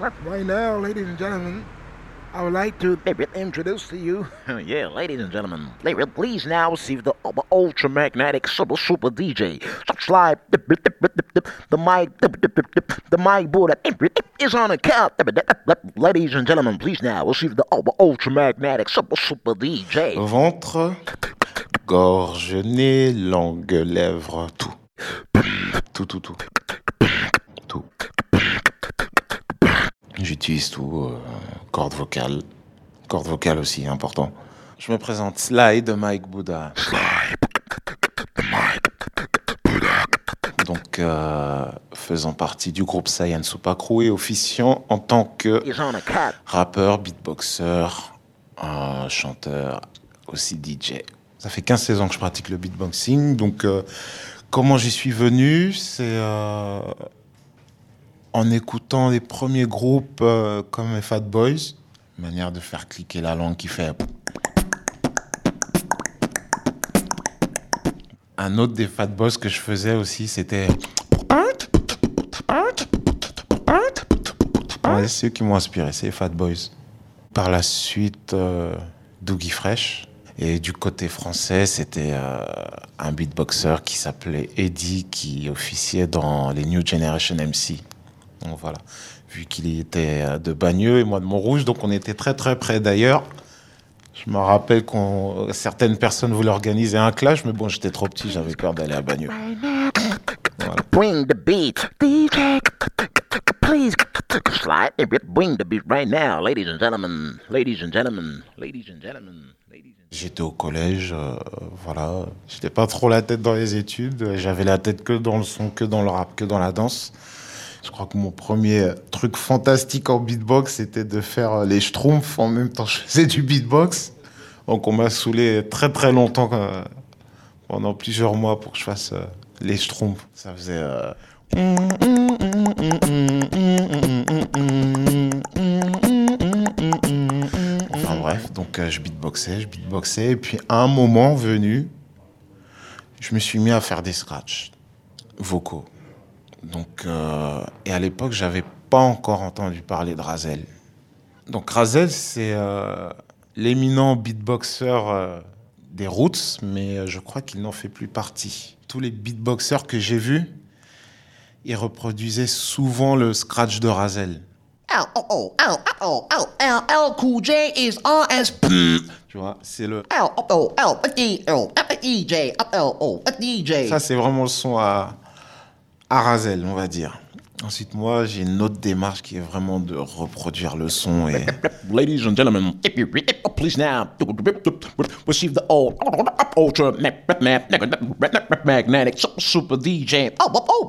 Right now, ladies and gentlemen, I would like to introduce to you, yeah, ladies and gentlemen, please now receive the ultra magnetic super super DJ. Slide the mic, the mic board is on account. Ladies and gentlemen, please now receive the ultra magnetic super super DJ. Ventre, gorge, nez, langue, lèvres, tout. Tout, tout, tout. Tout. J'utilise tout, euh, corde vocale. Corde vocale aussi, important. Je me présente, Slide Mike Buddha. Donc, euh, faisant partie du groupe Saiyan Supakru et officiant en tant que rappeur, beatboxer, euh, chanteur, aussi DJ. Ça fait 15 ans que je pratique le beatboxing. Donc, euh, comment j'y suis venu C'est en écoutant les premiers groupes euh, comme les Fat Boys, manière de faire cliquer la langue qui fait. Un autre des Fat Boys que je faisais aussi, c'était. Ouais, c'est eux qui m'ont inspiré, c'est les Fat Boys. Par la suite, euh, Doogie Fresh. Et du côté français, c'était euh, un beatboxer qui s'appelait Eddie, qui officiait dans les New Generation MC. Donc voilà, vu qu'il était euh, de Bagneux et moi de Montrouge, donc on était très très près d'ailleurs. Je me rappelle que certaines personnes voulaient organiser un clash, mais bon, j'étais trop petit, j'avais peur d'aller à Bagneux. Voilà. Bring the beat, DJ. Please slide it. Bring the beat right now, ladies and gentlemen, ladies and gentlemen, ladies and gentlemen, ladies and J'étais au collège, euh, voilà. J'étais pas trop la tête dans les études. J'avais la tête que dans le son, que dans le rap, que dans la danse. Je crois que mon premier truc fantastique en beatbox, c'était de faire les schtroumpfs en même temps que je faisais du beatbox. Donc on m'a saoulé très très longtemps, euh, pendant plusieurs mois, pour que je fasse euh, les schtroumpfs. Ça faisait... euh, Enfin bref, donc euh, je beatboxais, je beatboxais, et puis à un moment venu, je me suis mis à faire des scratchs vocaux. Donc, euh, et à l'époque, j'avais pas encore entendu parler de Razel. Donc Razel, c'est euh, l'éminent beatboxer euh, des Roots, mais je crois qu'il n'en fait plus partie. Tous les beatboxers que j'ai vus, ils reproduisaient souvent le scratch de Razel. Tu vois, c'est le. Ça, c'est vraiment le son à, à Razel, on va dire. Ensuite, moi, j'ai une autre démarche qui est vraiment de reproduire le son et. Ladies and gentlemen, please now receive the old ultra magnetic super DJ. Oh, oh, oh.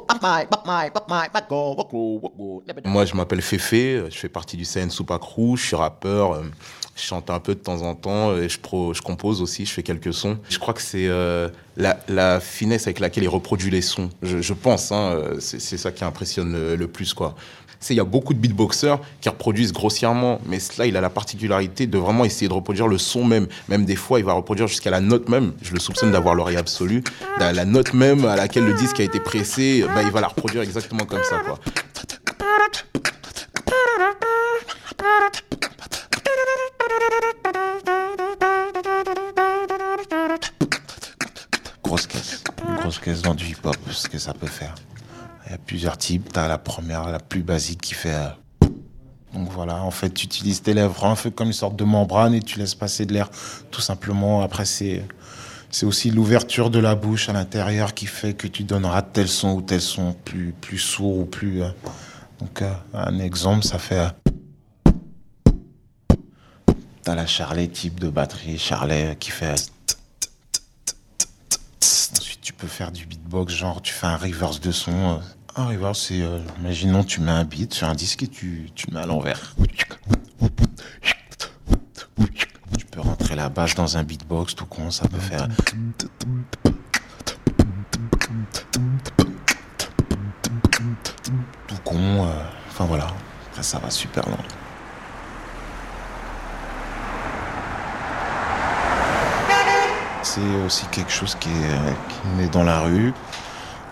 Moi, je m'appelle Féfé, je fais partie du CN Supakru, je suis rappeur, euh, je chante un peu de temps en temps, et je, pro, je compose aussi, je fais quelques sons. Je crois que c'est euh, la, la finesse avec laquelle il reproduit les sons, je, je pense, hein, euh, c'est ça qui impressionne le, le plus, quoi. Il y a beaucoup de beatboxers qui reproduisent grossièrement, mais là, il a la particularité de vraiment essayer de reproduire le son même. Même des fois, il va reproduire jusqu'à la note même. Je le soupçonne d'avoir l'oreille absolue. La, la note même à laquelle le disque a été pressé, bah, il va la reproduire exactement comme ça, quoi. grosse caisse. Une grosse caisse dans du hip-hop, ce que ça peut faire. Il y a plusieurs types. Tu as la première, la plus basique qui fait. Donc voilà, en fait, tu utilises tes lèvres un peu comme une sorte de membrane et tu laisses passer de l'air tout simplement. Après, c'est. C'est aussi l'ouverture de la bouche à l'intérieur qui fait que tu donneras tel son ou tel son plus, plus sourd ou plus. euh, Donc, euh, un exemple, ça fait. euh, T'as la Charlet type de batterie, Charlet qui fait. Ensuite, tu peux faire du beatbox, genre tu fais un reverse de son. Euh. Un c'est, euh, imaginons, tu mets un beat sur un disque et tu, tu le mets à l'envers. Tu peux rentrer la basse dans un beatbox, tout con, ça peut faire. Tout con, euh, enfin voilà. Après, ça va super loin. C'est aussi quelque chose qui est, euh, qui est dans la rue.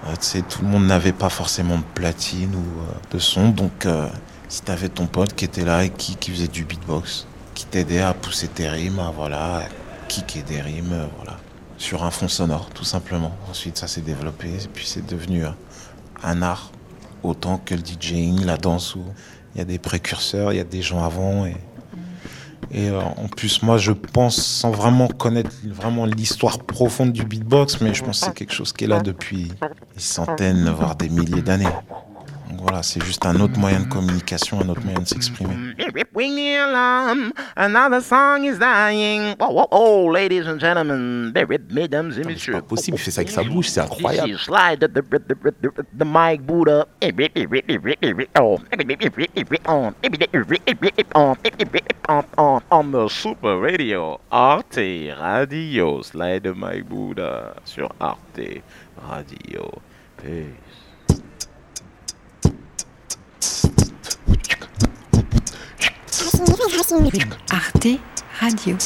Euh, tout le monde n'avait pas forcément de platine ou euh, de son, donc euh, Si t'avais ton pote qui était là et qui, qui faisait du beatbox, qui t'aidait à pousser tes rimes, à voilà, à kicker des rimes, voilà, sur un fond sonore, tout simplement. Ensuite, ça s'est développé et puis c'est devenu un art autant que le DJing, la danse où il y a des précurseurs, il y a des gens avant et euh, en plus, moi, je pense, sans vraiment connaître vraiment l'histoire profonde du beatbox, mais je pense que c'est quelque chose qui est là depuis des centaines, voire des milliers d'années. Voilà, c'est juste un autre moyen de communication, un autre moyen de s'exprimer. Alarm, another song is dying. Oh, oh, oh, ladies and gentlemen, mesdames et C'est pas possible, il fait ça avec sa bouche, c'est incroyable. slide the, the, the, the, the, the mic boot up. On, the super radio Arte Radio. Slide the mic boot up sur Arte Radio. Peace. Arte Radio.